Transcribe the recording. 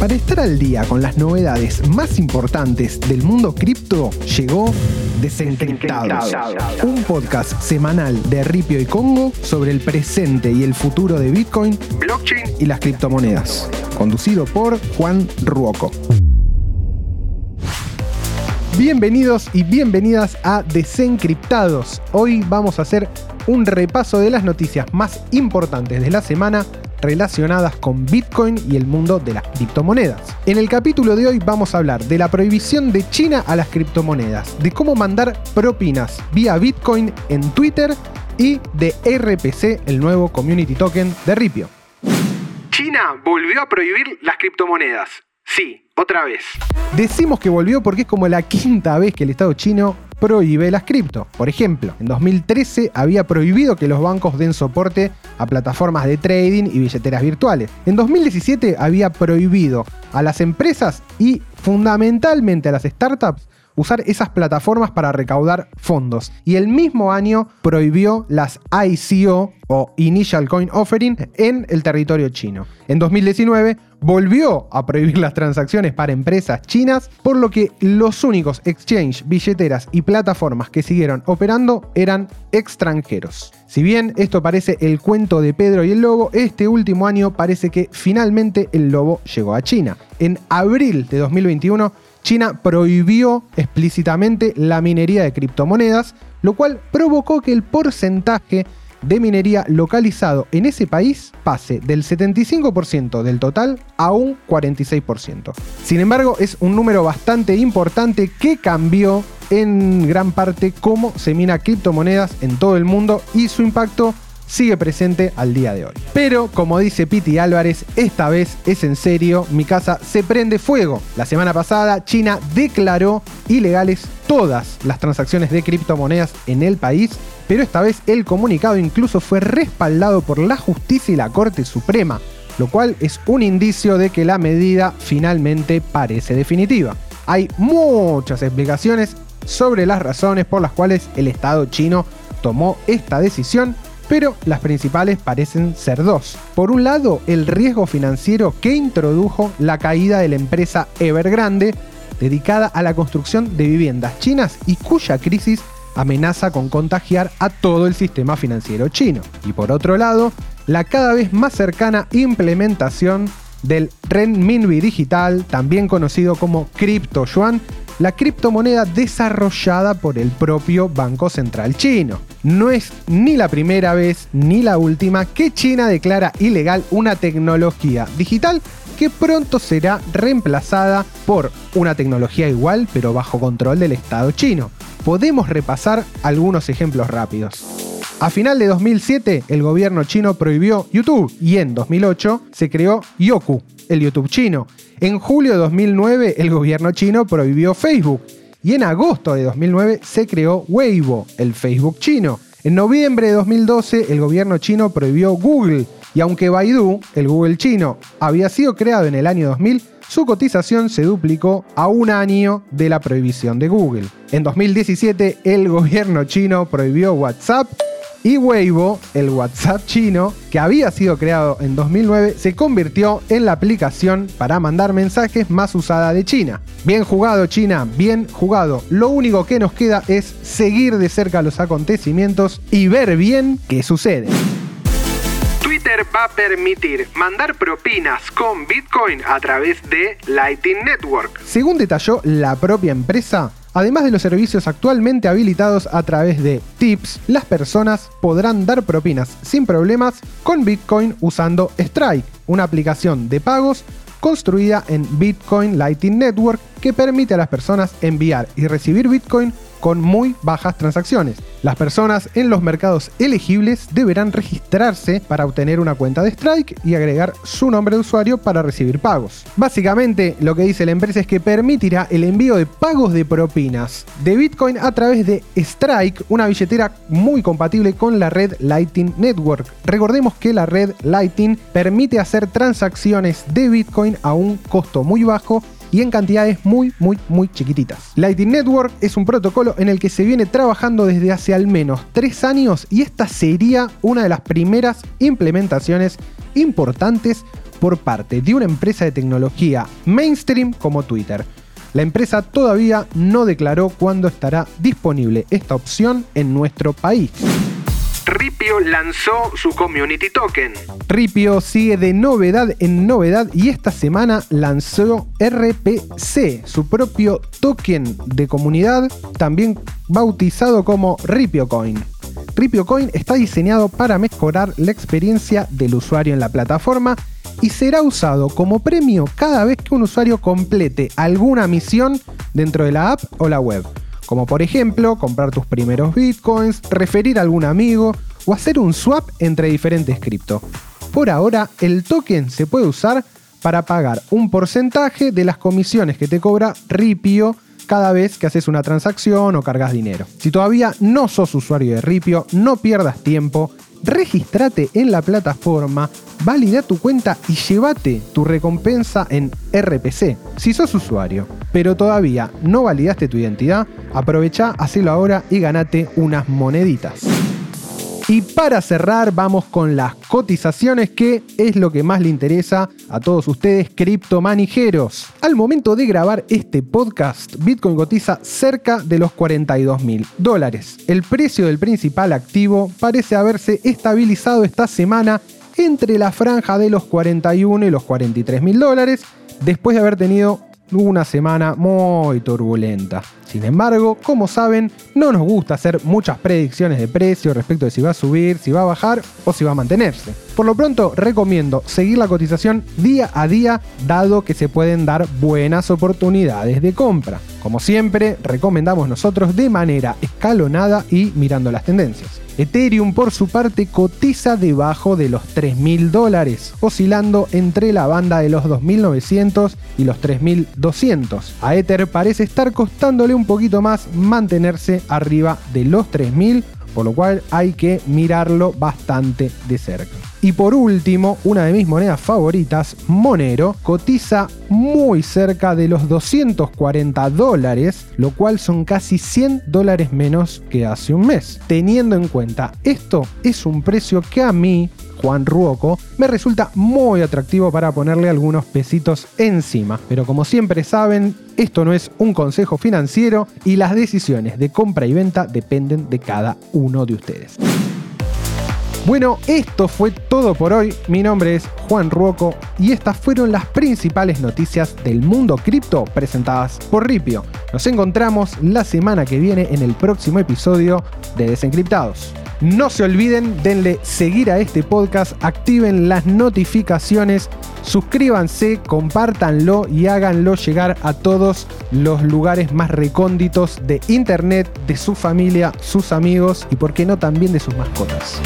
Para estar al día con las novedades más importantes del mundo cripto, llegó Desencriptados, un podcast semanal de Ripio y Congo sobre el presente y el futuro de Bitcoin, blockchain y las criptomonedas, conducido por Juan Ruoco. Bienvenidos y bienvenidas a Desencriptados. Hoy vamos a hacer un repaso de las noticias más importantes de la semana relacionadas con Bitcoin y el mundo de las criptomonedas. En el capítulo de hoy vamos a hablar de la prohibición de China a las criptomonedas, de cómo mandar propinas vía Bitcoin en Twitter y de RPC, el nuevo community token de Ripio. China volvió a prohibir las criptomonedas. Sí, otra vez. Decimos que volvió porque es como la quinta vez que el Estado chino prohíbe las cripto. Por ejemplo, en 2013 había prohibido que los bancos den soporte a plataformas de trading y billeteras virtuales. En 2017 había prohibido a las empresas y fundamentalmente a las startups usar esas plataformas para recaudar fondos. Y el mismo año prohibió las ICO o Initial Coin Offering en el territorio chino. En 2019 volvió a prohibir las transacciones para empresas chinas, por lo que los únicos exchange, billeteras y plataformas que siguieron operando eran extranjeros. Si bien esto parece el cuento de Pedro y el lobo, este último año parece que finalmente el lobo llegó a China. En abril de 2021, China prohibió explícitamente la minería de criptomonedas, lo cual provocó que el porcentaje de minería localizado en ese país pase del 75% del total a un 46%. Sin embargo, es un número bastante importante que cambió en gran parte cómo se mina criptomonedas en todo el mundo y su impacto sigue presente al día de hoy. Pero, como dice Piti Álvarez, esta vez es en serio, mi casa se prende fuego. La semana pasada, China declaró ilegales todas las transacciones de criptomonedas en el país, pero esta vez el comunicado incluso fue respaldado por la justicia y la Corte Suprema, lo cual es un indicio de que la medida finalmente parece definitiva. Hay muchas explicaciones sobre las razones por las cuales el Estado chino tomó esta decisión pero las principales parecen ser dos. Por un lado, el riesgo financiero que introdujo la caída de la empresa Evergrande, dedicada a la construcción de viviendas chinas y cuya crisis amenaza con contagiar a todo el sistema financiero chino. Y por otro lado, la cada vez más cercana implementación del renminbi digital, también conocido como cripto yuan, la criptomoneda desarrollada por el propio Banco Central chino. No es ni la primera vez ni la última que China declara ilegal una tecnología digital que pronto será reemplazada por una tecnología igual pero bajo control del Estado chino. Podemos repasar algunos ejemplos rápidos. A final de 2007, el gobierno chino prohibió YouTube y en 2008 se creó Yoku, el YouTube chino. En julio de 2009 el gobierno chino prohibió Facebook y en agosto de 2009 se creó Weibo, el Facebook chino. En noviembre de 2012 el gobierno chino prohibió Google y aunque Baidu, el Google chino, había sido creado en el año 2000, su cotización se duplicó a un año de la prohibición de Google. En 2017 el gobierno chino prohibió WhatsApp y Weibo, el WhatsApp chino, que había sido creado en 2009, se convirtió en la aplicación para mandar mensajes más usada de China. Bien jugado China, bien jugado. Lo único que nos queda es seguir de cerca los acontecimientos y ver bien qué sucede. Twitter va a permitir mandar propinas con Bitcoin a través de Lightning Network. Según detalló la propia empresa, Además de los servicios actualmente habilitados a través de Tips, las personas podrán dar propinas sin problemas con Bitcoin usando Strike, una aplicación de pagos construida en Bitcoin Lightning Network que permite a las personas enviar y recibir Bitcoin con muy bajas transacciones. Las personas en los mercados elegibles deberán registrarse para obtener una cuenta de Strike y agregar su nombre de usuario para recibir pagos. Básicamente lo que dice la empresa es que permitirá el envío de pagos de propinas de Bitcoin a través de Strike, una billetera muy compatible con la red Lightning Network. Recordemos que la red Lightning permite hacer transacciones de Bitcoin a un costo muy bajo y en cantidades muy, muy, muy chiquititas. Lightning Network es un protocolo en el que se viene trabajando desde hace al menos tres años y esta sería una de las primeras implementaciones importantes por parte de una empresa de tecnología mainstream como Twitter. La empresa todavía no declaró cuándo estará disponible esta opción en nuestro país. Ripio lanzó su community token. Ripio sigue de novedad en novedad y esta semana lanzó RPC, su propio token de comunidad, también bautizado como Ripio Coin. Ripio Coin está diseñado para mejorar la experiencia del usuario en la plataforma y será usado como premio cada vez que un usuario complete alguna misión dentro de la app o la web como por ejemplo comprar tus primeros bitcoins, referir a algún amigo o hacer un swap entre diferentes cripto. Por ahora, el token se puede usar para pagar un porcentaje de las comisiones que te cobra Ripio cada vez que haces una transacción o cargas dinero. Si todavía no sos usuario de Ripio, no pierdas tiempo, registrate en la plataforma, valida tu cuenta y llévate tu recompensa en RPC. Si sos usuario, pero todavía no validaste tu identidad, aprovecha, hacelo ahora y ganate unas moneditas. Y para cerrar, vamos con las cotizaciones, que es lo que más le interesa a todos ustedes, criptomanijeros. Al momento de grabar este podcast, Bitcoin cotiza cerca de los 42 mil dólares. El precio del principal activo parece haberse estabilizado esta semana entre la franja de los 41 y los 43 mil dólares, después de haber tenido una semana muy turbulenta. Sin embargo, como saben, no nos gusta hacer muchas predicciones de precio respecto de si va a subir, si va a bajar o si va a mantenerse. Por lo pronto, recomiendo seguir la cotización día a día, dado que se pueden dar buenas oportunidades de compra. Como siempre, recomendamos nosotros de manera escalonada y mirando las tendencias. Ethereum por su parte cotiza debajo de los 3.000 dólares, oscilando entre la banda de los 2.900 y los 3.200. A Ether parece estar costándole un poquito más mantenerse arriba de los 3.000 por lo cual hay que mirarlo bastante de cerca. Y por último, una de mis monedas favoritas, Monero, cotiza muy cerca de los 240 dólares, lo cual son casi 100 dólares menos que hace un mes. Teniendo en cuenta esto, es un precio que a mí Juan Ruoco, me resulta muy atractivo para ponerle algunos pesitos encima. Pero como siempre saben, esto no es un consejo financiero y las decisiones de compra y venta dependen de cada uno de ustedes. Bueno, esto fue todo por hoy. Mi nombre es Juan Ruoco y estas fueron las principales noticias del mundo cripto presentadas por Ripio. Nos encontramos la semana que viene en el próximo episodio de Desencriptados. No se olviden, denle seguir a este podcast, activen las notificaciones, suscríbanse, compártanlo y háganlo llegar a todos los lugares más recónditos de internet, de su familia, sus amigos y por qué no también de sus mascotas.